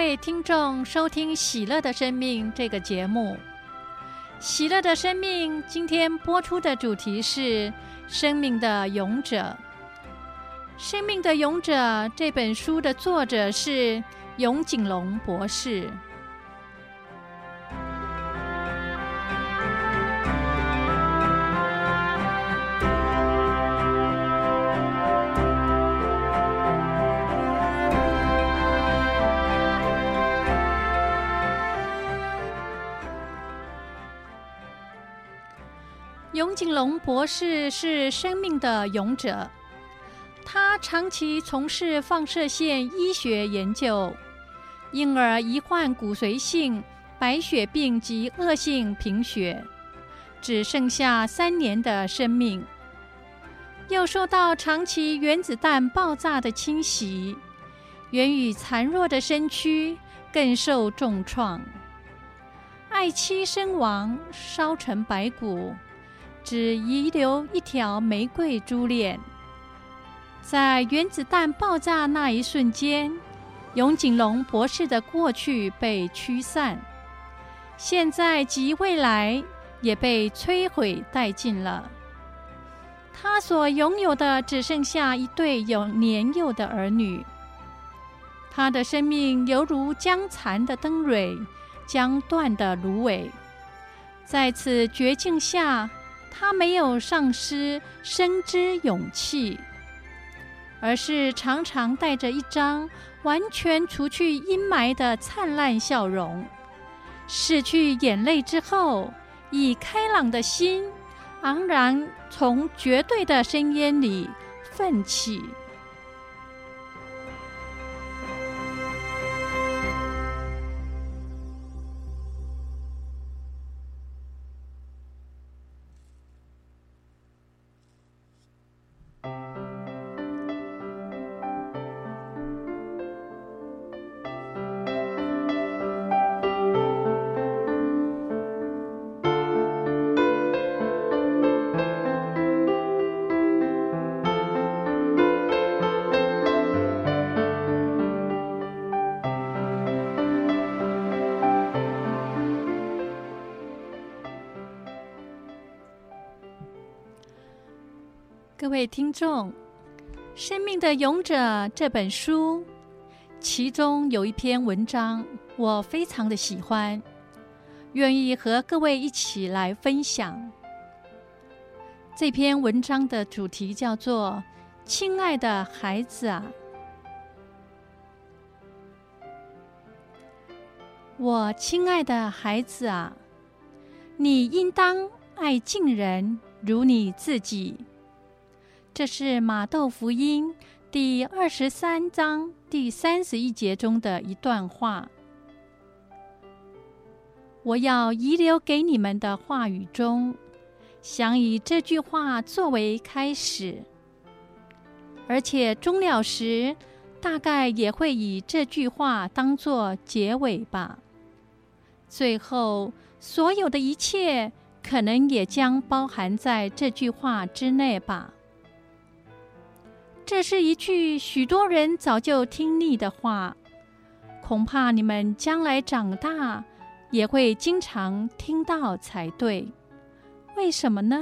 位听众收听《喜乐的生命》这个节目。《喜乐的生命》今天播出的主题是《生命的勇者》。《生命的勇者》这本书的作者是永景龙博士。永井隆博士是生命的勇者，他长期从事放射线医学研究，因而罹患骨髓性白血病及恶性贫血，只剩下三年的生命。又受到长期原子弹爆炸的侵袭，原已残弱的身躯更受重创，爱妻身亡，烧成白骨。只遗留一条玫瑰珠链。在原子弹爆炸那一瞬间，永井隆博士的过去被驱散，现在及未来也被摧毁殆尽了。他所拥有的只剩下一对有年幼的儿女。他的生命犹如将残的灯蕊，将断的芦苇，在此绝境下。他没有丧失生之勇气，而是常常带着一张完全除去阴霾的灿烂笑容。拭去眼泪之后，以开朗的心，昂然从绝对的深渊里奋起。位听众，《生命的勇者》这本书，其中有一篇文章我非常的喜欢，愿意和各位一起来分享。这篇文章的主题叫做“亲爱的孩子啊，我亲爱的孩子啊，你应当爱近人如你自己。”这是马窦福音第二十三章第三十一节中的一段话。我要遗留给你们的话语中，想以这句话作为开始，而且终了时，大概也会以这句话当作结尾吧。最后，所有的一切可能也将包含在这句话之内吧。这是一句许多人早就听腻的话，恐怕你们将来长大也会经常听到才对。为什么呢？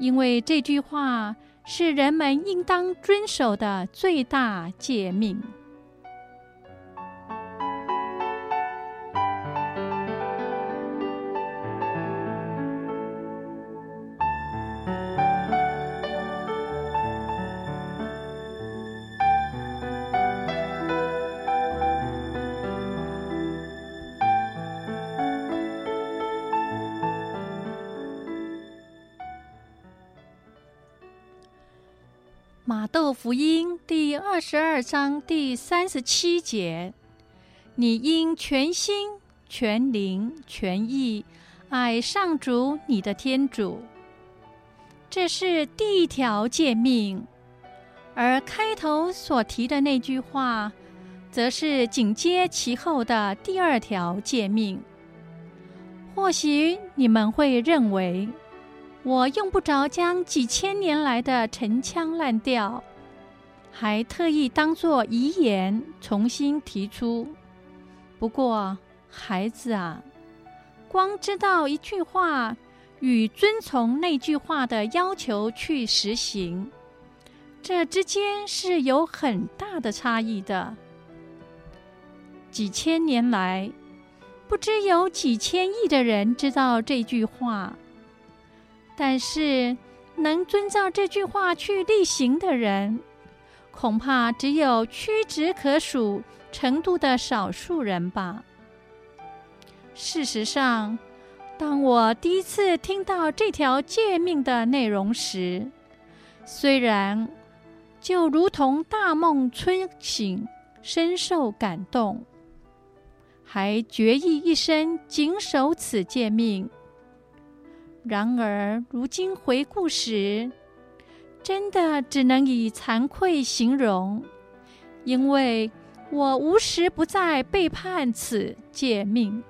因为这句话是人们应当遵守的最大诫命。窦福音第二十二章第三十七节：“你应全心、全灵、全意爱上主你的天主。”这是第一条诫命，而开头所提的那句话，则是紧接其后的第二条诫命。或许你们会认为，我用不着将几千年来的陈腔滥调，还特意当作遗言重新提出。不过，孩子啊，光知道一句话与遵从那句话的要求去实行，这之间是有很大的差异的。几千年来，不知有几千亿的人知道这句话，但是能遵照这句话去例行的人，恐怕只有屈指可数程度的少数人吧。事实上，当我第一次听到这条诫命的内容时，虽然就如同大梦初醒，深受感动，还决意一生谨守此诫命。然而，如今回顾时，真的只能以惭愧形容，因为我无时不在背叛此诫命。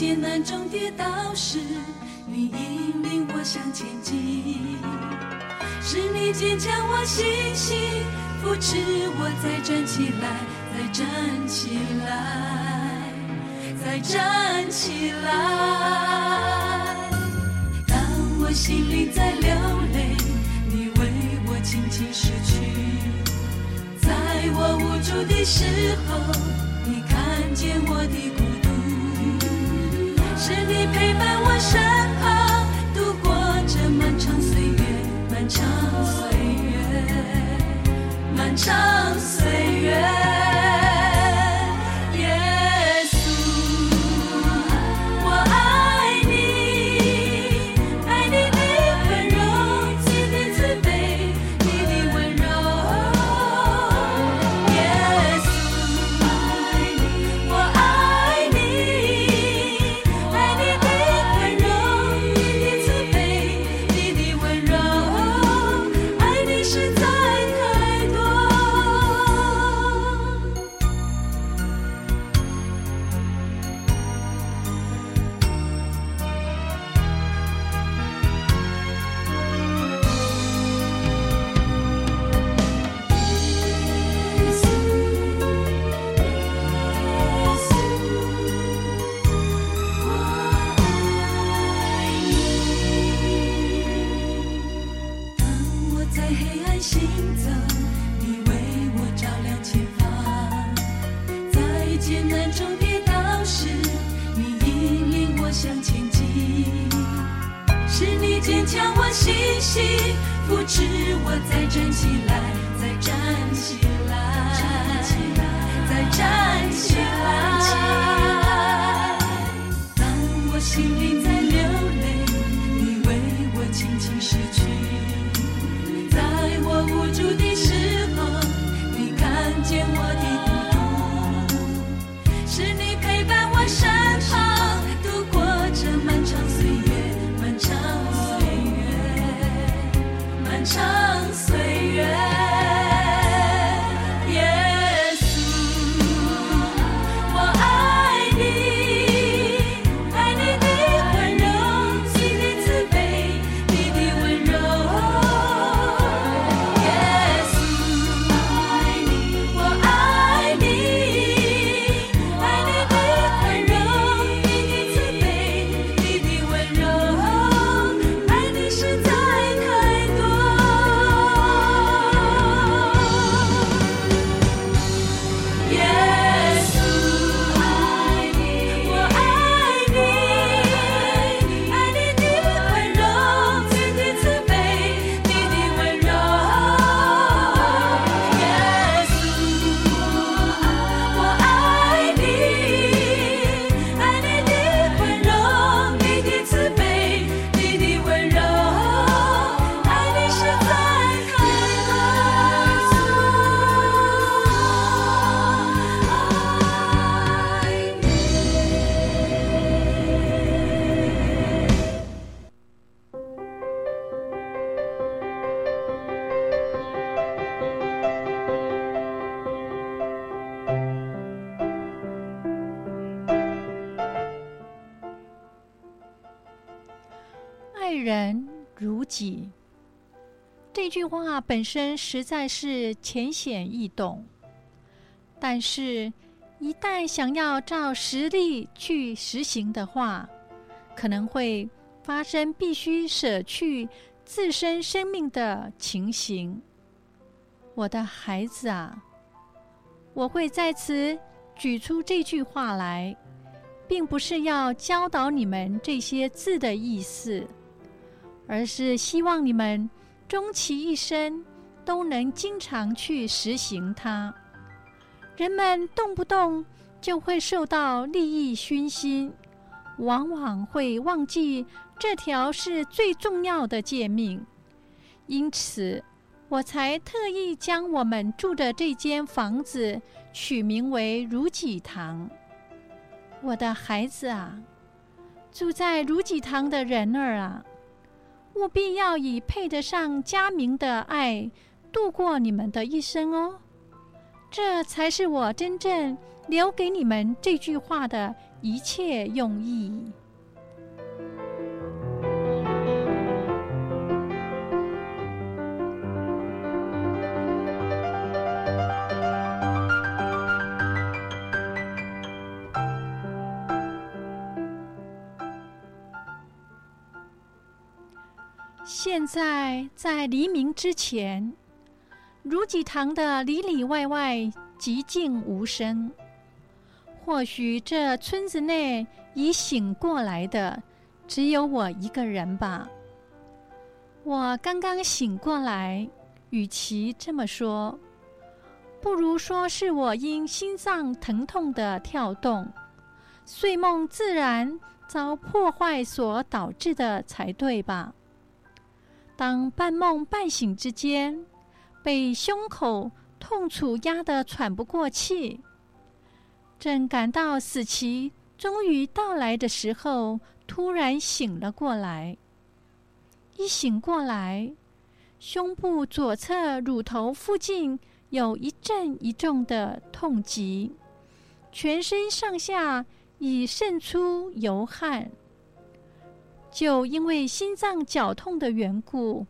艰难中跌倒时，你引领我向前进；是你坚强我信心，扶持我再站起来，再站起来，再站起来。当我心里在流泪，你为我轻轻拭去；在我无助的时候，你看见我的孤。是你陪伴我身旁，度过这漫长岁月，漫长岁月，漫长岁月。坚强我信心，扶持我再站起来，再站起来，再站起来。当我心里在流泪，你为我轻轻拭去，在我无助的。人如己。这句话本身实在是浅显易懂，但是，一旦想要照实例去实行的话，可能会发生必须舍去自身生命的情形。我的孩子啊，我会在此举出这句话来，并不是要教导你们这些字的意思，而是希望你们。终其一生都能经常去实行它。人们动不动就会受到利益熏心，往往会忘记这条是最重要的诫命。因此，我才特意将我们住的这间房子取名为如己堂。我的孩子啊，住在如己堂的人儿啊。务必要以配得上佳明的爱度过你们的一生哦，这才是我真正留给你们这句话的一切用意。现在在黎明之前，如己堂的里里外外寂静无声。或许这村子内已醒过来的只有我一个人吧。我刚刚醒过来，与其这么说，不如说是我因心脏疼痛的跳动，睡梦自然遭破坏所导致的才对吧。当半梦半醒之间，被胸口痛楚压得喘不过气，正感到死期终于到来的时候，突然醒了过来。一醒过来，胸部左侧乳头附近有一阵一阵的痛疾，全身上下已渗出油汗。就因为心脏绞痛的缘故，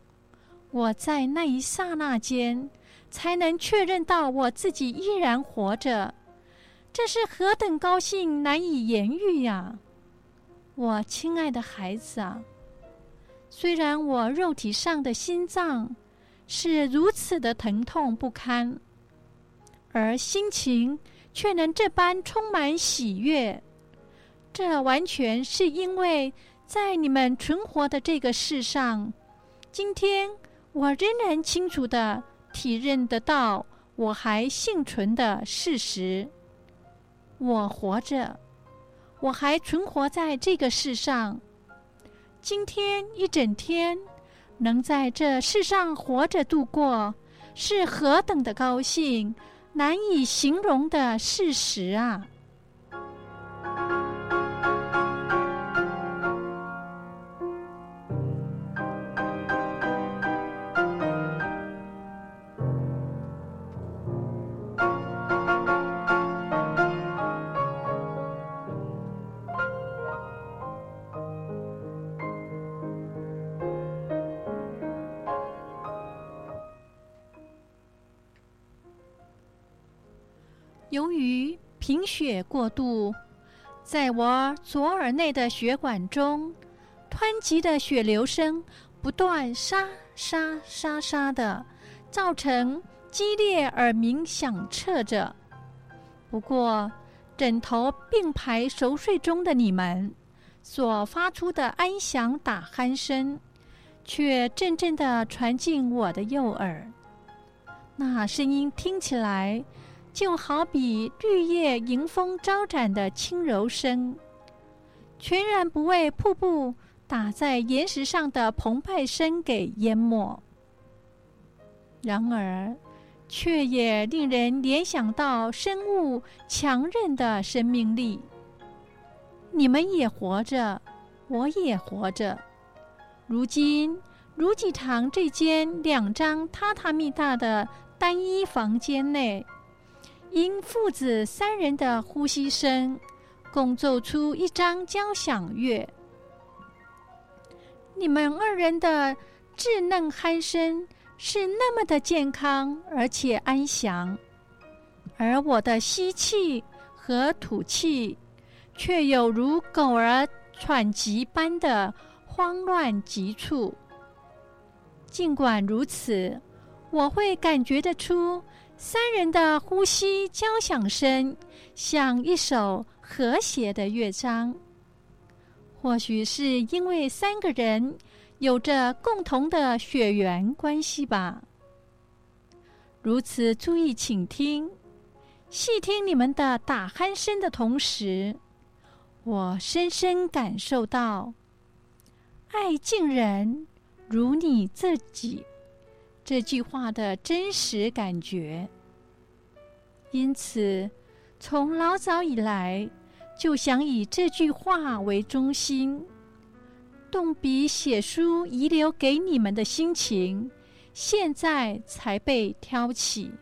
我在那一刹那间才能确认到我自己依然活着，这是何等高兴难以言喻呀！我亲爱的孩子啊，虽然我肉体上的心脏是如此的疼痛不堪，而心情却能这般充满喜悦，这完全是因为。在你们存活的这个世上，今天我仍然清楚地体认得到我还幸存的事实。我活着，我还存活在这个世上。今天一整天能在这世上活着度过，是何等的高兴，难以形容的事实啊！由于贫血过度，在我左耳内的血管中，湍急的血流声不断沙沙沙沙的，造成激烈耳鸣响彻着。不过，枕头并排熟睡中的你们所发出的安详打鼾声，却阵阵的传进我的右耳。那声音听起来，就好比绿叶迎风招展的轻柔声，全然不为瀑布打在岩石上的澎湃声给淹没。然而，却也令人联想到生物强韧的生命力。你们也活着，我也活着。如今，如己堂这间两张榻榻米大的单一房间内。因父子三人的呼吸声，共奏出一张交响乐。你们二人的稚嫩鼾声是那么的健康而且安详，而我的吸气和吐气却有如狗儿喘急般的慌乱急促。尽管如此，我会感觉得出三人的呼吸交响声像一首和谐的乐章。或许是因为三个人有着共同的血缘关系吧。如此注意倾听、细听你们的打鼾声的同时，我深深感受到“爱敬人如你自己”这句话的真实感觉。因此，从老早以来，就想以这句话为中心，动笔写书遗留给你们的心情，现在才被挑起。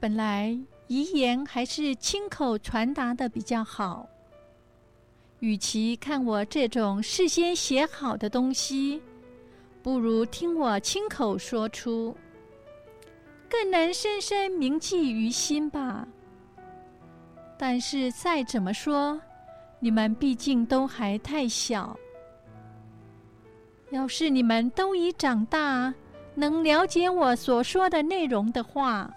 本来遗言还是亲口传达的比较好，与其看我这种事先写好的东西，不如听我亲口说出，更能深深铭记于心吧。但是再怎么说，你们毕竟都还太小。要是你们都已长大，能了解我所说的内容的话，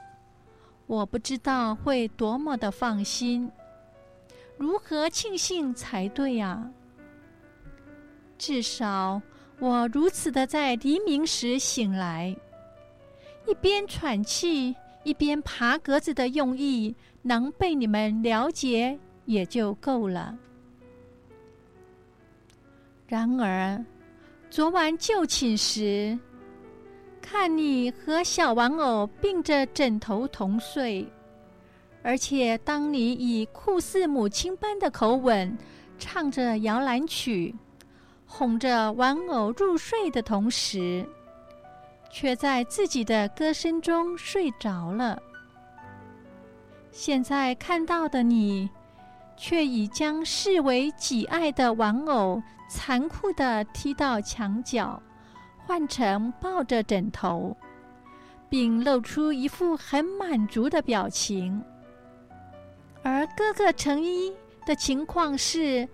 我不知道会多么的放心，如何庆幸才对呀？至少我如此的在黎明时醒来，一边喘气，一边爬格子的用意。能被你们了解也就够了。然而，昨晚就寝时，看你和小玩偶并着枕头同睡，而且当你以酷似母亲般的口吻唱着摇篮曲，哄着玩偶入睡的同时，却在自己的歌声中睡着了。现在看到的你，却已将视为己爱的玩偶残酷地踢到墙角，换成抱着枕头，并露出一副很满足的表情。而哥哥成一的情况是，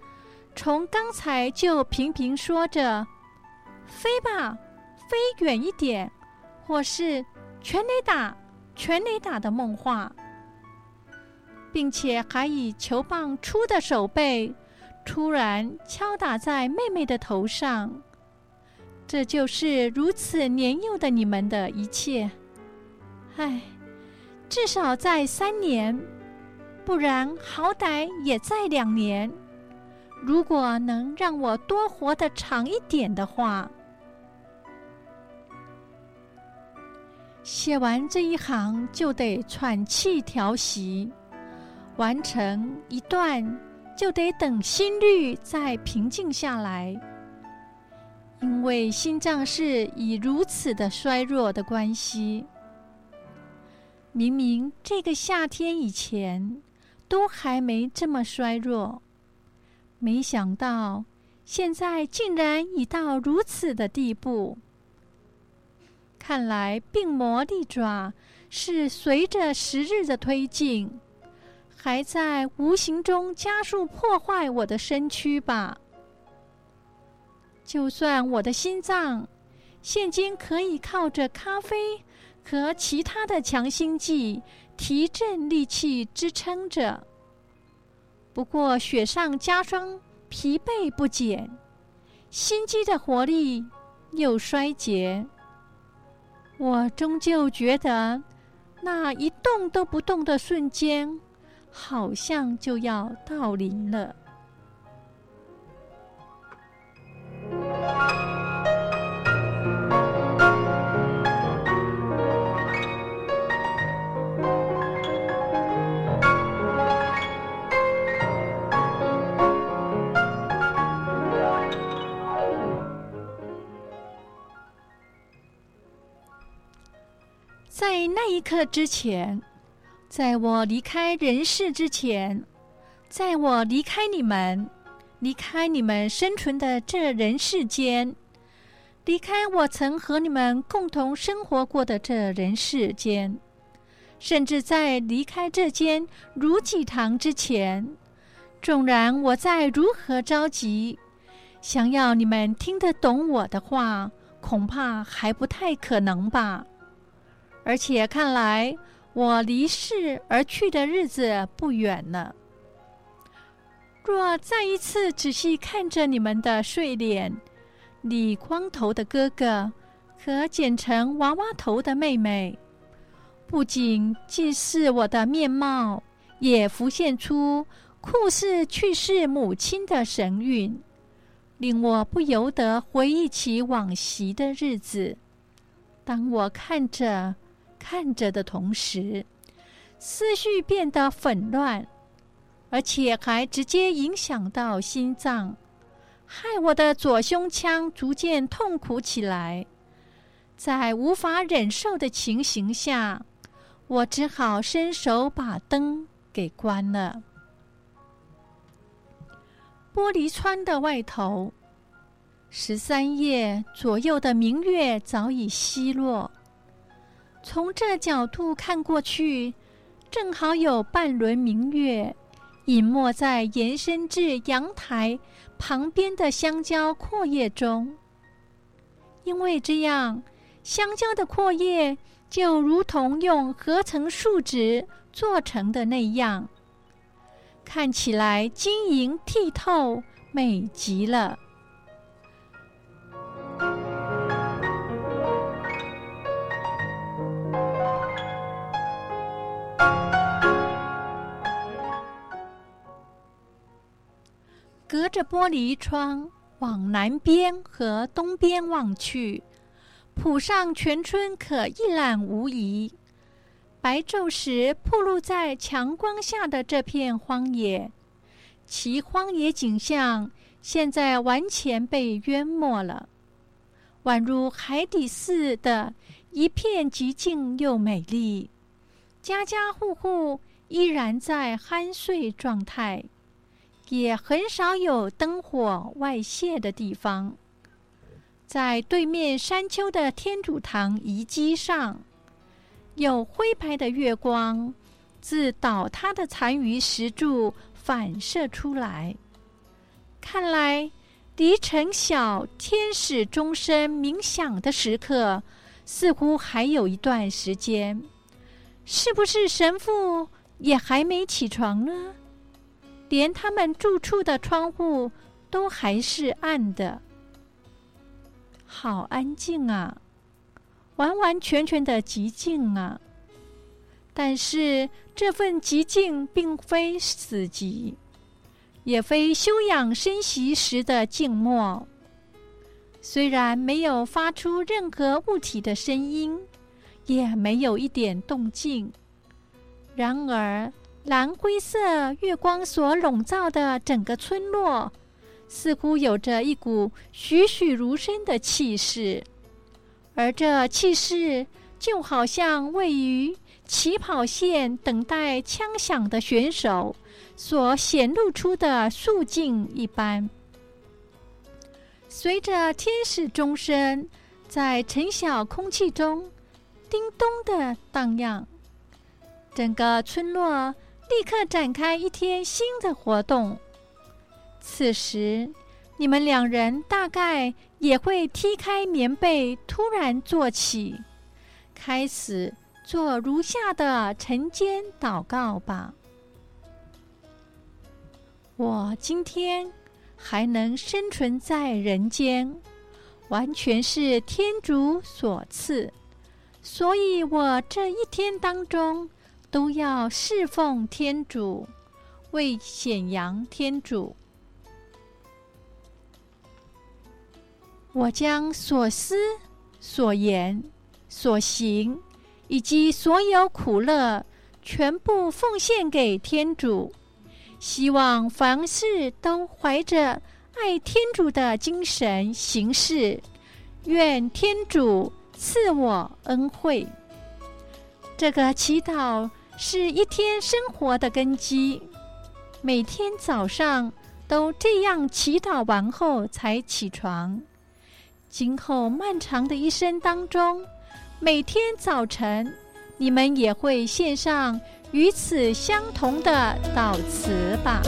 从刚才就频频说着“飞吧，飞远一点”，或是“全垒打，全垒打”的梦话。并且还以球棒粗的手背突然敲打在妹妹的头上，这就是如此年幼的你们的一切。唉，至少再三年，不然好歹也再两年。如果能让我多活得长一点的话，写完这一行就得喘气调息。完成一段，就得等心率再平静下来，因为心脏是以如此的衰弱的关系。明明这个夏天以前都还没这么衰弱，没想到现在竟然已到如此的地步。看来病魔利爪是随着时日的推进。还在无形中加速破坏我的身躯吧。就算我的心脏现今可以靠着咖啡和其他的强心剂提振力气支撑着，不过雪上加霜，疲惫不减，心肌的活力又衰竭。我终究觉得，那一动都不动的瞬间。好像就要到临了。在那一刻之前。在我离开人世之前，在我离开你们，离开你们生存的这人世间，离开我曾和你们共同生活过的这人世间，甚至在离开这间如济堂之前，纵然我再如何着急，想要你们听得懂我的话，恐怕还不太可能吧。而且看来，我离世而去的日子不远了。若再一次仔细看着你们的睡脸，理光头的哥哥和剪成娃娃头的妹妹，不仅既是我的面貌，也浮现出酷似去世母亲的神韵，令我不由得回忆起往昔的日子。当我看着看着的同时，思绪变得纷乱。而且还直接影响到心脏，害我的左胸腔逐渐痛苦起来。在无法忍受的情形下，我只好伸手把灯给关了。玻璃窗的外头，十三夜左右的明月早已西落。从这角度看过去，正好有半轮明月。隐没在延伸至阳台旁边的香蕉阔叶中，因为这样，香蕉的阔叶就如同用合成树脂做成的那样，看起来晶莹剔透，美极了。隔着玻璃窗往南边和东边望去，浦上全村可一览无遗。白昼时暴露在强光下的这片荒野，其荒野景象现在完全被淹没了，宛如海底似的，一片寂静又美丽。家家户户依然在酣睡状态。也很少有灯火外泄的地方。在对面山丘的天主堂遗迹上，有灰白的月光自倒塌的残余石柱反射出来。看来，离陈晓天使钟声鸣响的时刻，似乎还有一段时间。是不是神父也还没起床呢？连他们住处的窗户都还是暗的，好安静啊，完完全全的寂静啊！但是这份寂静并非死寂，也非休养生息时的静默。虽然没有发出任何物体的声音，也没有一点动静，然而。蓝灰色月光所笼罩的整个村落，似乎有着一股栩栩如生的气势，而这气势就好像位于起跑线等待枪响的选手所显露出的肃静一般。随着天使钟声在晨晓空气中叮咚的荡漾，整个村落。立刻展开一天新的活动。此时，你们两人大概也会踢开棉被，突然坐起，开始做如下的晨间祷告吧。我今天还能生存在人间，完全是天主所赐，所以我这一天当中。都要侍奉天主，为显扬天主。我将所思、所言、所行，以及所有苦乐，全部奉献给天主。希望凡事都怀着爱天主的精神行事。愿天主赐我恩惠。这个祈祷。是一天生活的根基，每天早上都这样祈祷完后才起床。今后漫长的一生当中，每天早晨，你们也会献上与此相同的祷词吧。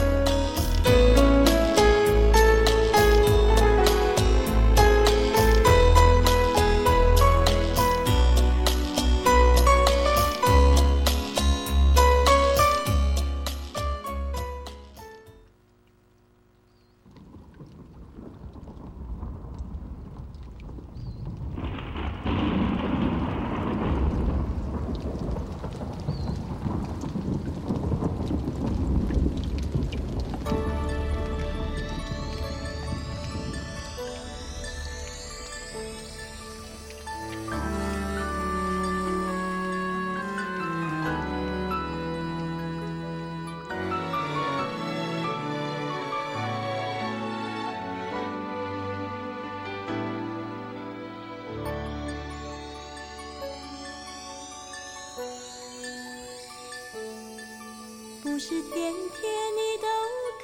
不是天天你都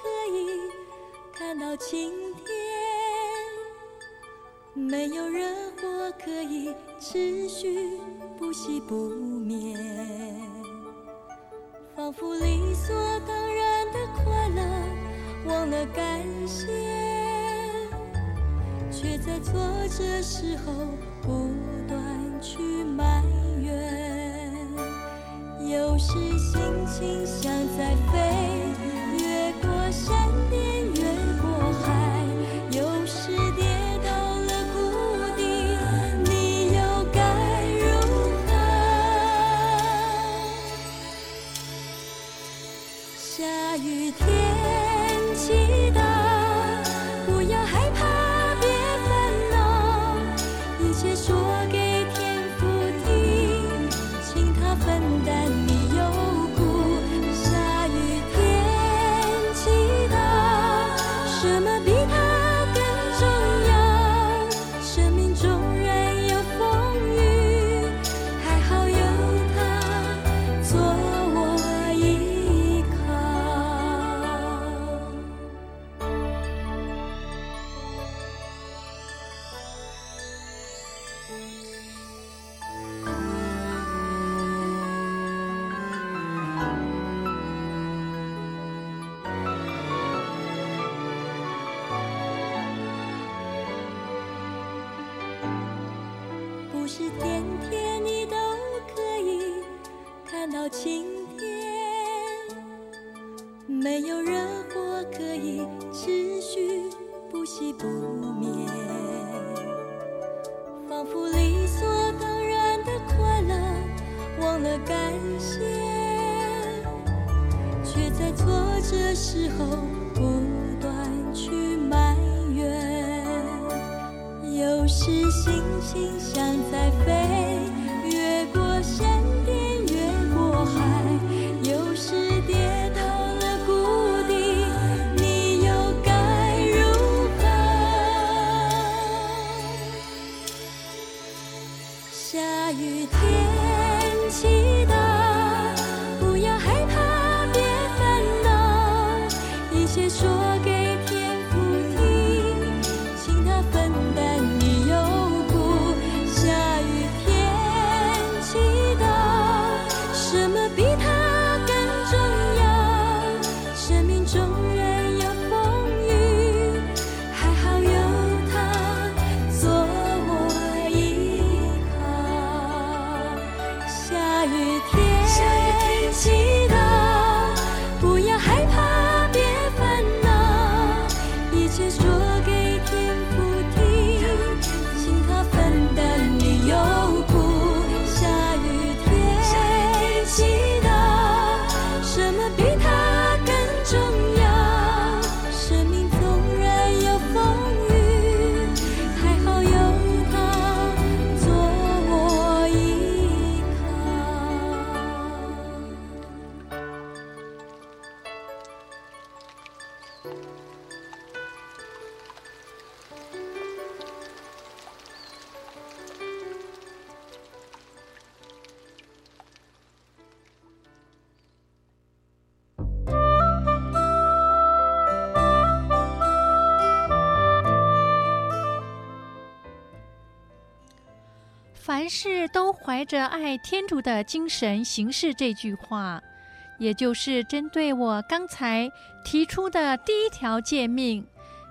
可以看到晴天，没有热火可以持续不息不眠，仿佛理所当然的快乐忘了感谢，却在挫折时候不断去埋。有时心情像在飞，没有热火可以持续不息不眠，仿佛理所当然的快乐忘了感谢，却在挫折时候不断去埋怨，有时心情像在飞。凡事都怀着爱天主的精神行事这句话也就是针对我刚才提出的第一条诫命：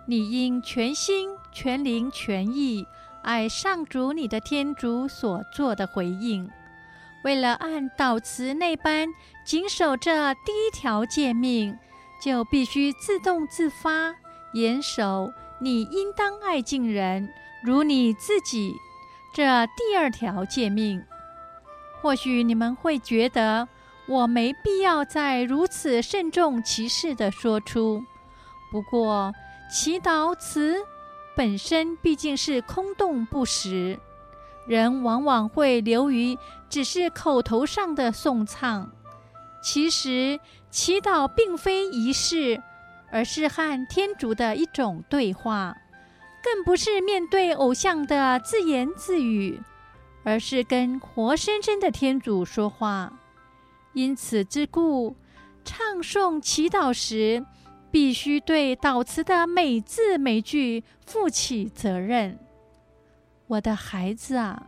你应全心、全灵、全意爱上主你的天主所做的回应。为了按祷词那般谨守这第一条诫命，就必须自动自发严守你应当爱敬人如你自己。这第二条诫命，或许你们会觉得我没必要再如此慎重其事地说出。不过，祈祷词本身毕竟是空洞不实，人往往会流于只是口头上的颂唱。其实，祈祷并非仪式，而是和天主的一种对话。更不是面对偶像的自言自语，而是跟活生生的天主说话。因此之故，唱诵祈祷时，必须对祷词的每字每句负起责任。我的孩子啊，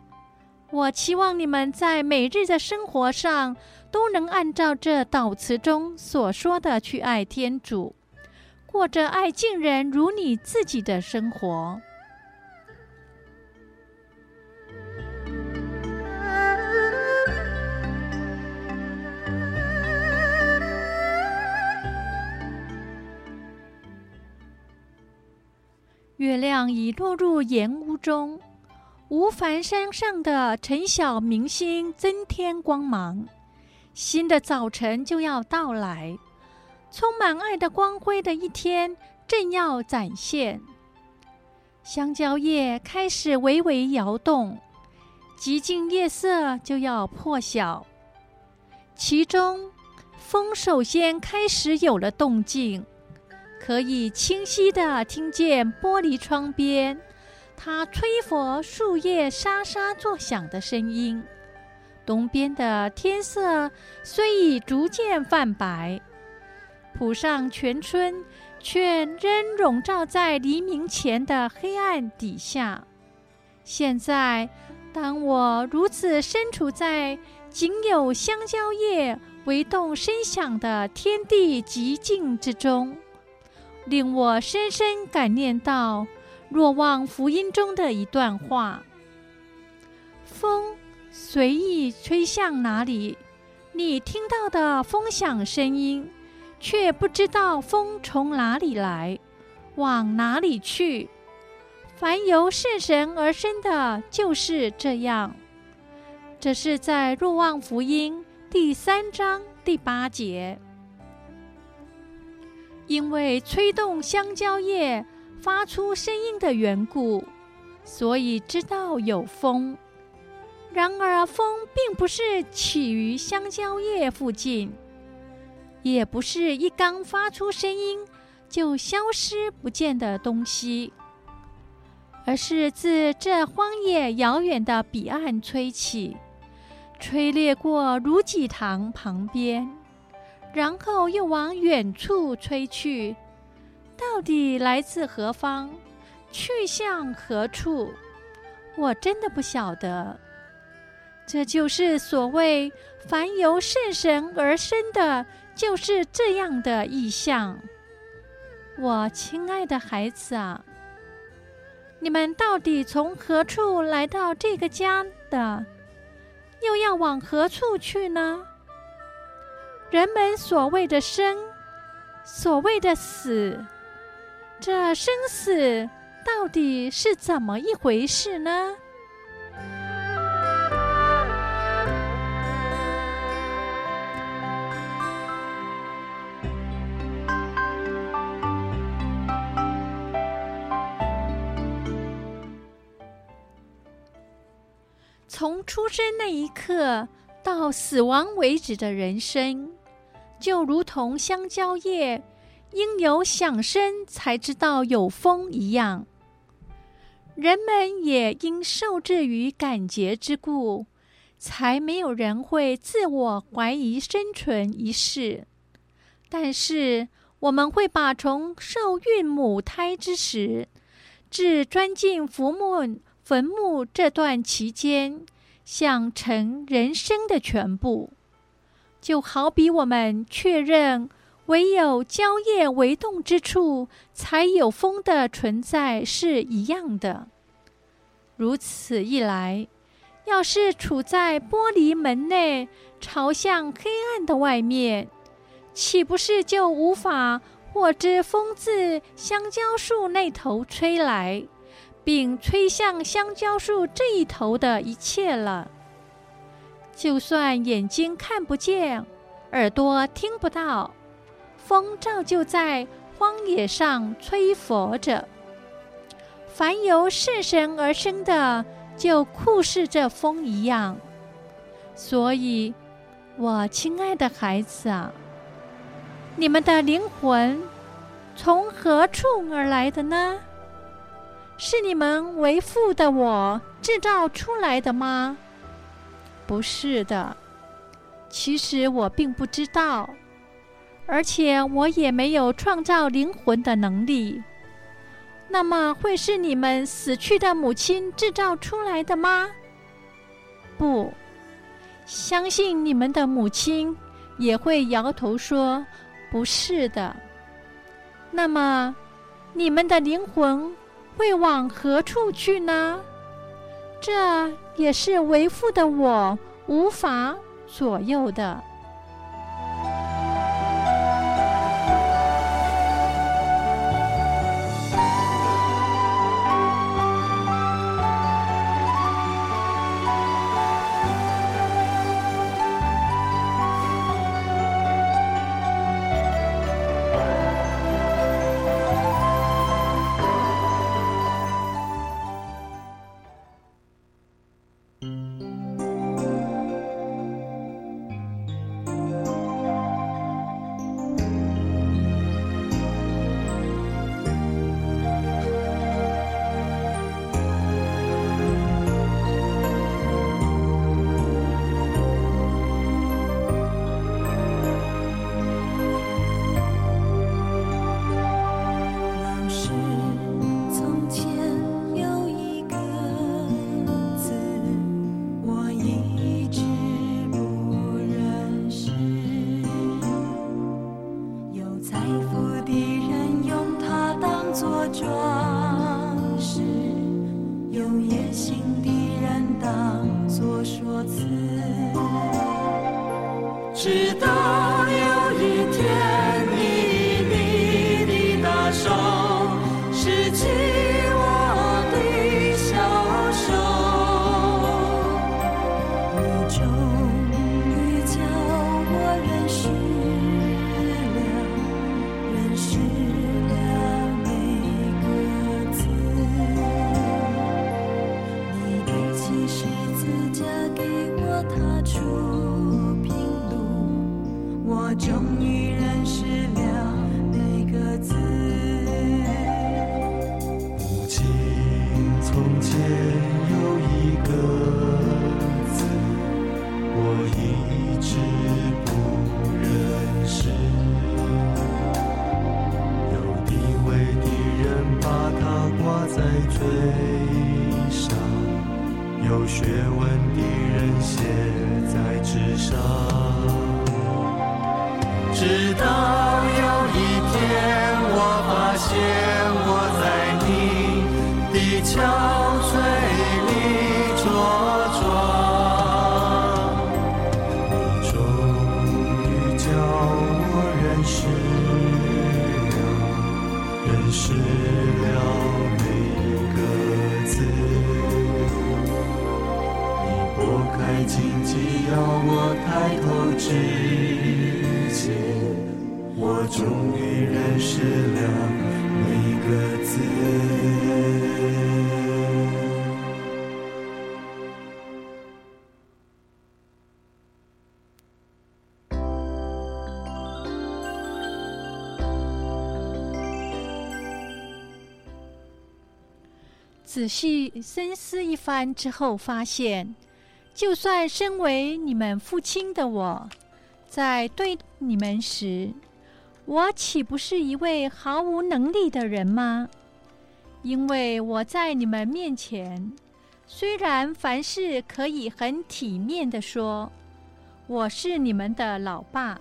我期望你们在每日的生活上都能按照这祷词中所说的去爱天主。过着爱敬人如你自己的生活。月亮已落入岩屋中，无烦山上的晨晓明星增添光芒。新的早晨就要到来。充满爱的光辉的一天正要展现，香蕉叶开始微微摇动，寂静夜色就要破晓。其中，风首先开始有了动静，可以清晰地听见玻璃窗边它吹拂树叶沙沙作响的声音。东边的天色虽已逐渐泛白。谱上全村，却仍笼罩在黎明前的黑暗底下。现在，当我如此身处在仅有香蕉叶微动声响的天地寂静之中，令我深深感念到若望福音中的一段话：风随意吹向哪里，你听到的风响声音。却不知道风从哪里来，往哪里去。凡由圣神而生的，就是这样。这是在《若望福音》第三章第八节。因为吹动香蕉叶发出声音的缘故，所以知道有风。然而，风并不是起于香蕉叶附近。也不是一刚发出声音就消失不见的东西，而是自这荒野遥远的彼岸吹起，吹掠过如己堂旁边，然后又往远处吹去。到底来自何方，去向何处？我真的不晓得。这就是所谓“凡由圣神而生的”。就是这样的意象，我亲爱的孩子啊，你们到底从何处来到这个家的？又要往何处去呢？人们所谓的生，所谓的死，这生死到底是怎么一回事呢？从出生那一刻到死亡为止的人生，就如同香蕉叶应有响声才知道有风一样。人们也因受制于感觉之故，才没有人会自我怀疑生存一事。但是我们会把从受孕母胎之时至钻进坟墓坟墓这段期间，想成人生的全部。就好比我们确认唯有蕉叶微动之处才有风的存在是一样的。如此一来，要是处在玻璃门内，朝向黑暗的外面，岂不是就无法获知风自香蕉树那头吹来，并吹向香蕉树这一头的一切了？就算眼睛看不见，耳朵听不到，风照旧在荒野上吹拂着。凡由圣神而生的，就酷似这风一样。所以，我亲爱的孩子啊，你们的灵魂从何处而来的呢？是你们为父的我制造出来的吗？不是的，其实我并不知道，而且我也没有创造灵魂的能力。那么会是你们死去的母亲制造出来的吗？不，相信你们的母亲也会摇头说不是的。那么，你们的灵魂会往何处去呢？这也是为父的我无法左右的。在追上有学问的人写在纸上，直到有一天我发现。仔细深思一番之后，发现，就算身为你们父亲的我，在对你们时，我岂不是一位毫无能力的人吗？因为我在你们面前，虽然凡事可以很体面地说，我是你们的老爸，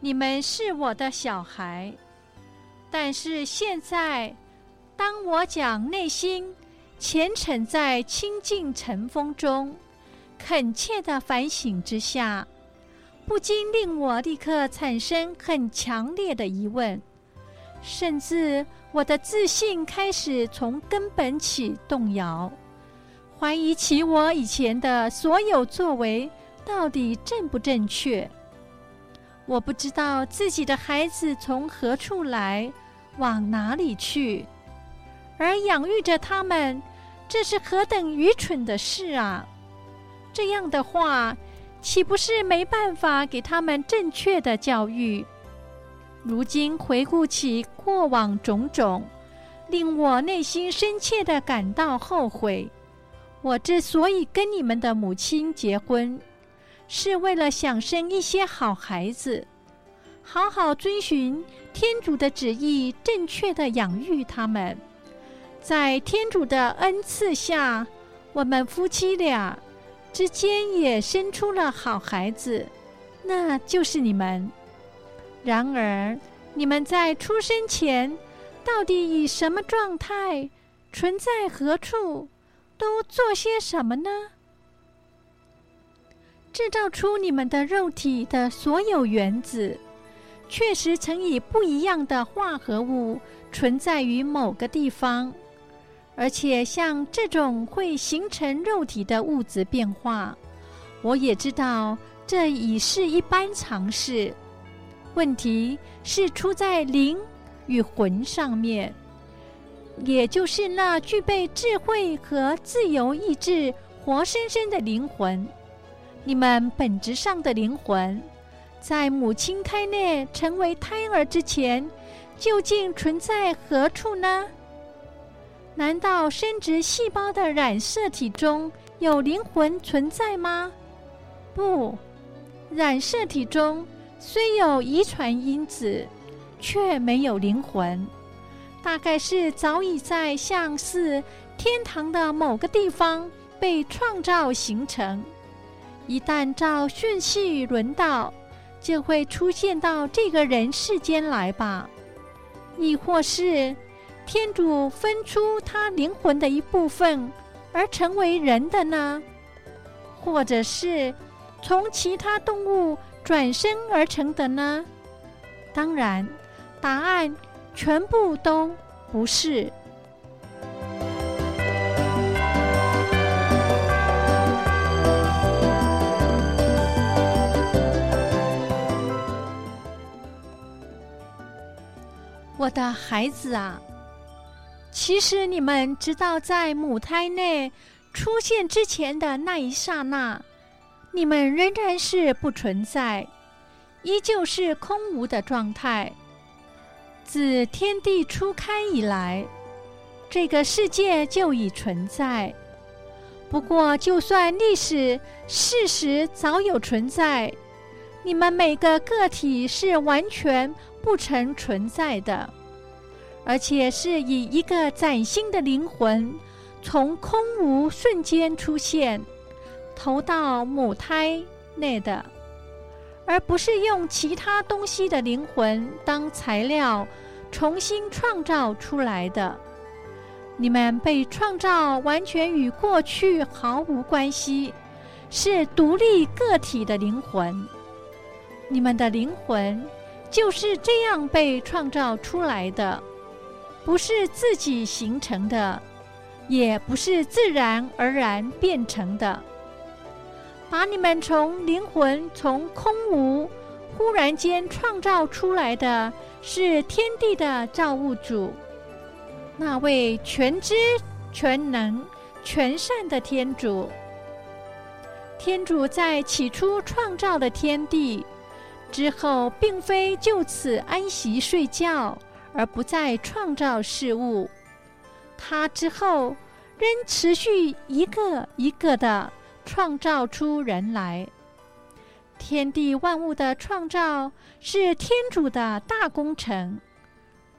你们是我的小孩，但是现在，当我讲内心虔诚在清净尘封中，恳切的反省之下，不禁令我立刻产生很强烈的疑问，甚至我的自信开始从根本起动摇，怀疑起我以前的所有作为到底正不正确。我不知道自己的孩子从何处来，往哪里去，而养育着他们，这是何等愚蠢的事啊！这样的话，岂不是没办法给他们正确的教育？如今回顾起过往种种，令我内心深切的感到后悔。我之所以跟你们的母亲结婚，是为了想生一些好孩子，好好遵循天主的旨意，正确的养育他们。在天主的恩赐下，我们夫妻俩。之间也生出了好孩子，那就是你们。然而，你们在出生前到底以什么状态，存在何处，都做些什么呢？制造出你们的肉体的所有原子，确实曾以不一样的化合物存在于某个地方。而且，像这种会形成肉体的物质变化，我也知道，这已是一般常识。问题是出在灵与魂上面，也就是那具备智慧和自由意志、活生生的灵魂。你们本质上的灵魂，在母亲胎内成为胎儿之前，究竟存在何处呢？难道生殖细胞的染色体中有灵魂存在吗？不，染色体中虽有遗传因子，却没有灵魂。大概是早已在像是天堂的某个地方被创造形成，一旦照顺序轮到，就会出现到这个人世间来吧。亦或是，天主分出他灵魂的一部分，而成为人的呢？或者是从其他动物转身而成的呢？当然，答案全部都不是。我的孩子啊！其实你们知道，在母胎内出现之前的那一刹那，你们仍然是不存在，依旧是空无的状态。自天地初开以来，这个世界就已存在。不过，就算历史事实早有存在，你们每个个体是完全不曾存在的。而且是以一个崭新的灵魂，从空无瞬间出现，投到母胎内的，而不是用其他东西的灵魂当材料重新创造出来的。你们被创造完全与过去毫无关系，是独立个体的灵魂。你们的灵魂就是这样被创造出来的。不是自己形成的，也不是自然而然变成的。把你们从灵魂从空无忽然间创造出来的是天地的造物主，那位全知全能全善的天主。天主在起初创造了天地之后，并非就此安息睡觉。而不再创造事物，他之后仍持续一个一个的创造出人来。天地万物的创造是天主的大工程，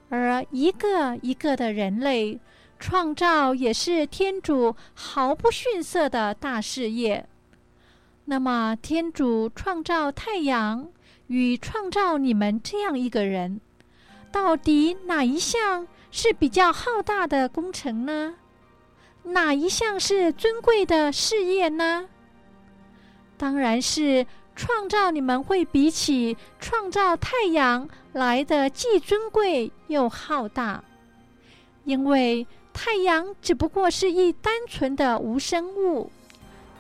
而一个一个的人类创造也是天主毫不逊色的大事业。那么，天主创造太阳与创造你们这样一个人，到底哪一项是比较浩大的工程呢？哪一项是尊贵的事业呢？当然是创造你们会比起创造太阳来的既尊贵又浩大，因为太阳只不过是一单纯的无生物。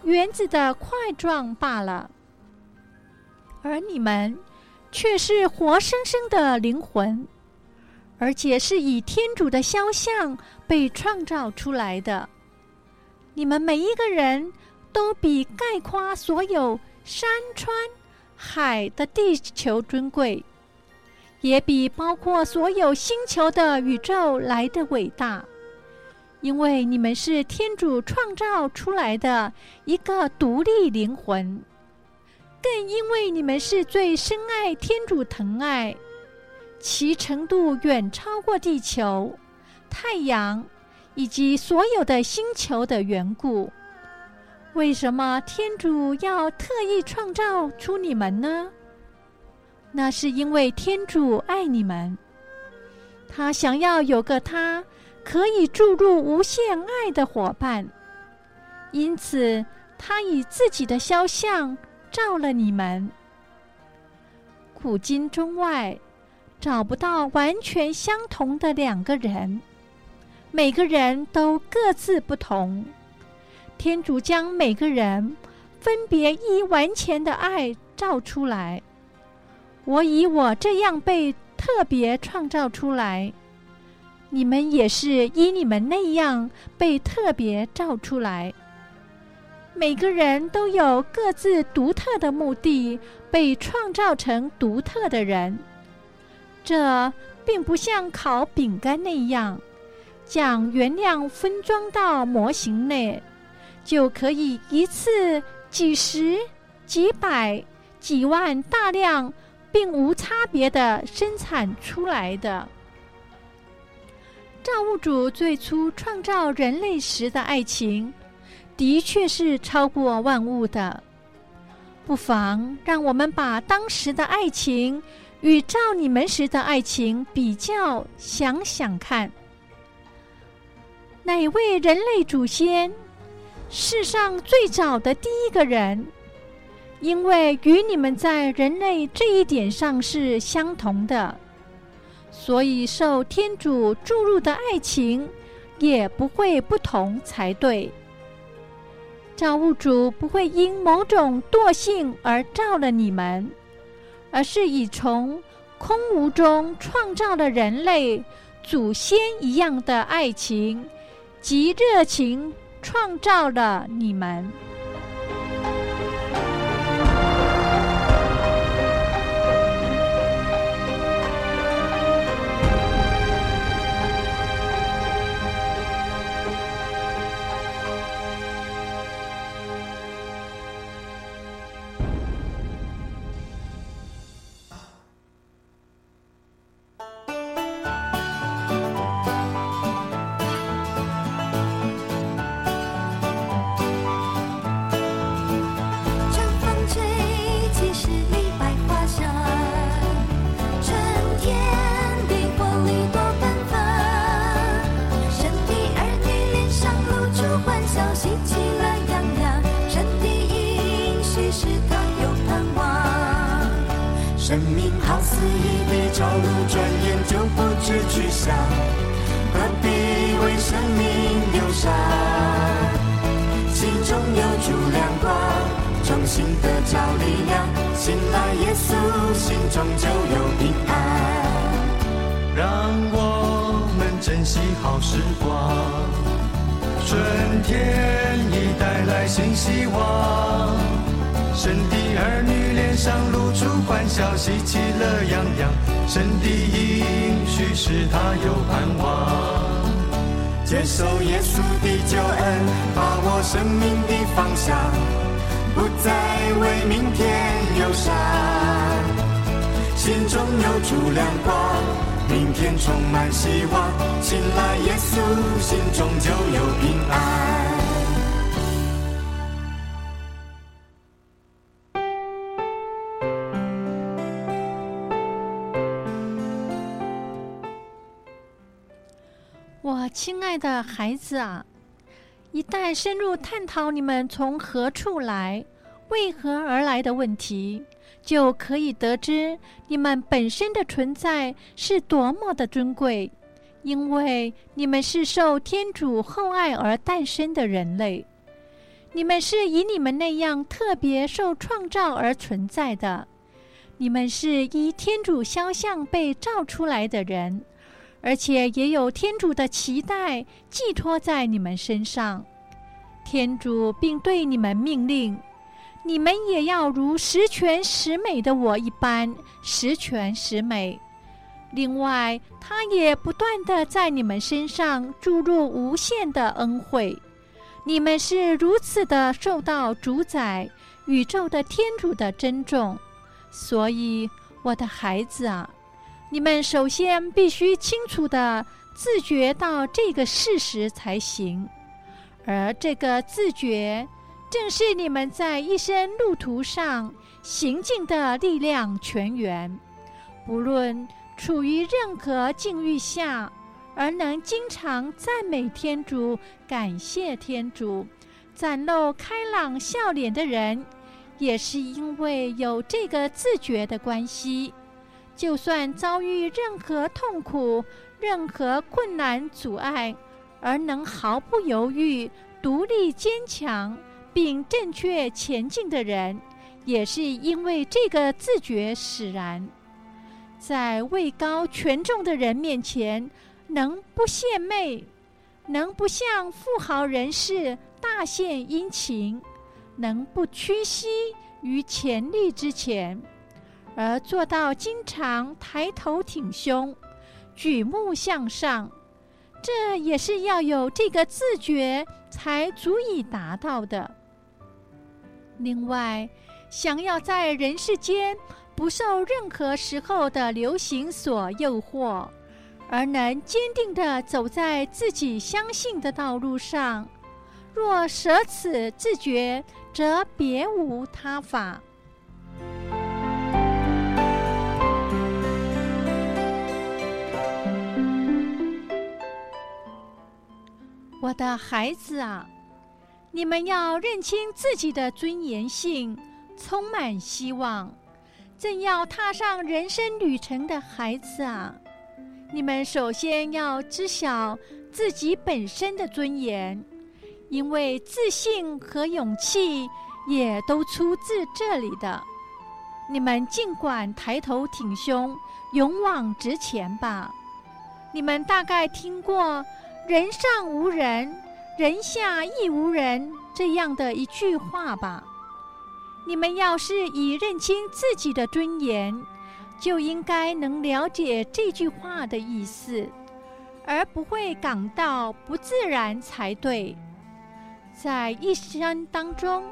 原子的块状罢了，而你们却是活生生的灵魂，而且是以天主的肖像被创造出来的。你们每一个人都比概括所有山川海的地球尊贵，也比包括所有星球的宇宙来得伟大。因为你们是天主创造出来的一个独立灵魂，更因为你们是最深爱天主疼爱，其程度远超过地球、太阳以及所有的星球的缘故。为什么天主要特意创造出你们呢？那是因为天主爱你们，他想要有个他。可以注入无限爱的伙伴，因此他以自己的肖像照了你们。古今中外找不到完全相同的两个人，每个人都各自不同。天主将每个人分别以完全的爱造出来。我以我这样被特别创造出来。你们也是依你们那样被特别造出来，每个人都有各自独特的目的，被创造成独特的人。这并不像烤饼干那样，将原料分装到模型内，就可以一次几十、几百、几万大量，并无差别的生产出来的。造物主最初创造人类时的爱情，的确是超过万物的。不妨让我们把当时的爱情与造你们时的爱情比较，想想看，哪位人类祖先，世上最早的第一个人，因为与你们在人类这一点上是相同的。所以，受天主注入的爱情也不会不同才对。造物主不会因某种惰性而造了你们，而是以从空无中创造了人类祖先一样的爱情及热情，创造了你们。神的儿女脸上露出欢笑，喜气乐洋洋。神的应许使他有盼望。接受耶稣的救恩，把握生命的方向，不再为明天忧伤。心中有主亮光，明天充满希望，信赖耶稣，心中就有平安。亲爱的孩子啊，一旦深入探讨你们从何处来、为何而来的问题，就可以得知你们本身的存在是多么的尊贵，因为你们是受天主厚爱而诞生的人类，你们是以你们那样特别受创造而存在的，你们是依天主肖像被造出来的人，而且也有天主的期待寄托在你们身上，天主并对你们命令。你们也要如十全十美的我一般十全十美。另外，他也不断地在你们身上注入无限的恩惠。你们是如此的受到主宰宇宙的天主的珍重，所以，我的孩子啊，你们首先必须清楚地自觉到这个事实才行，而这个自觉。正是你们在一生路途上行进的力量泉源，不论处于任何境遇下，而能经常赞美天主、感谢天主、展露开朗笑脸的人，也是因为有这个自觉的关系。就算遭遇任何痛苦、任何困难阻碍，而能毫不犹豫、独立坚强。并正确前进的人，也是因为这个自觉使然，在位高权重的人面前，能不献媚，能不向富豪人士大献殷勤，能不屈膝于权力之前，而做到经常抬头挺胸，举目向上，这也是要有这个自觉才足以达到的。另外，想要在人世间不受任何时候的流行所诱惑，而能坚定地走在自己相信的道路上，若舍此自觉，则别无他法。我的孩子啊！你们要认清自己的尊严性，充满希望。正要踏上人生旅程的孩子啊，你们首先要知晓自己本身的尊严，因为自信和勇气也都出自这里的。你们尽管抬头挺胸，勇往直前吧。你们大概听过“人上无人”。人下亦无人，这样的一句话吧。你们要是已认清自己的尊严，就应该能了解这句话的意思，而不会感到不自然才对。在一生当中，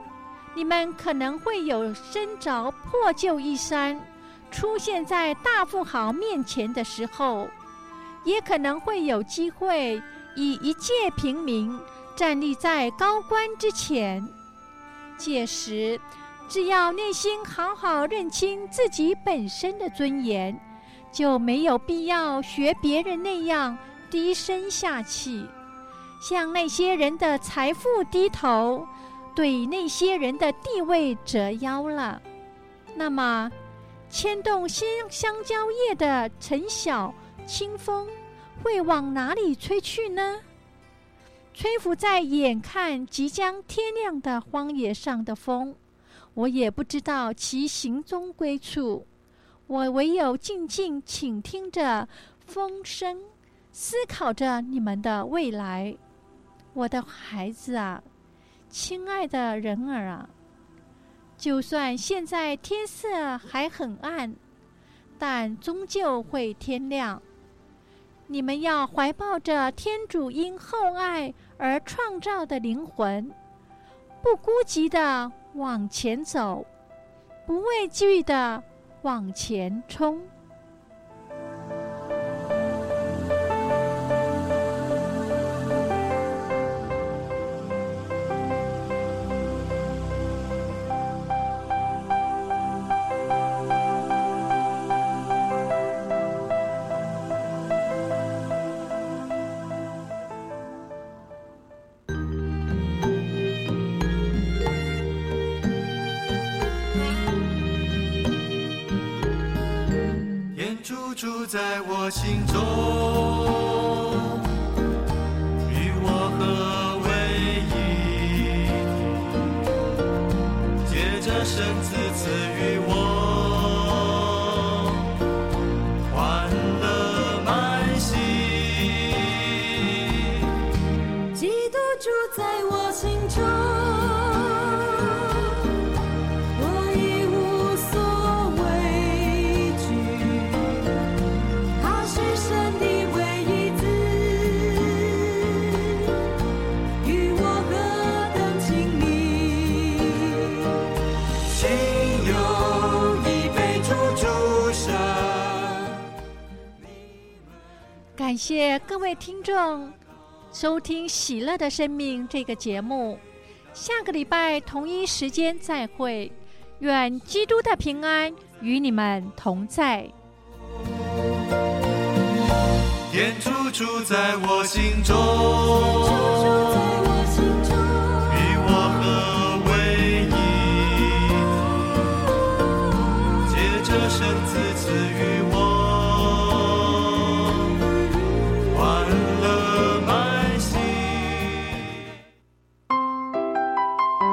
你们可能会有身着破旧衣衫，出现在大富豪面前的时候，也可能会有机会。以一介平民站立在高官之前，届时，只要内心好好认清自己本身的尊严，就没有必要学别人那样低声下气，向那些人的财富低头，对那些人的地位折腰了。那么，牵动香香蕉叶的晨晓清风。会往哪里吹去呢？吹拂在眼看即将天亮的荒野上的风，我也不知道其行踪归处。我唯有静静倾听着风声，思考着你们的未来。我的孩子啊，亲爱的人儿啊，就算现在天色还很暗，但终究会天亮。你们要怀抱着天主因厚爱而创造的灵魂，不孤寂的往前走，不畏惧的往前冲。在我心中，各位听众收听《喜乐的生命》这个节目，下个礼拜同一时间再会。愿基督的平安与你们同在。天主在我心中，